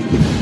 you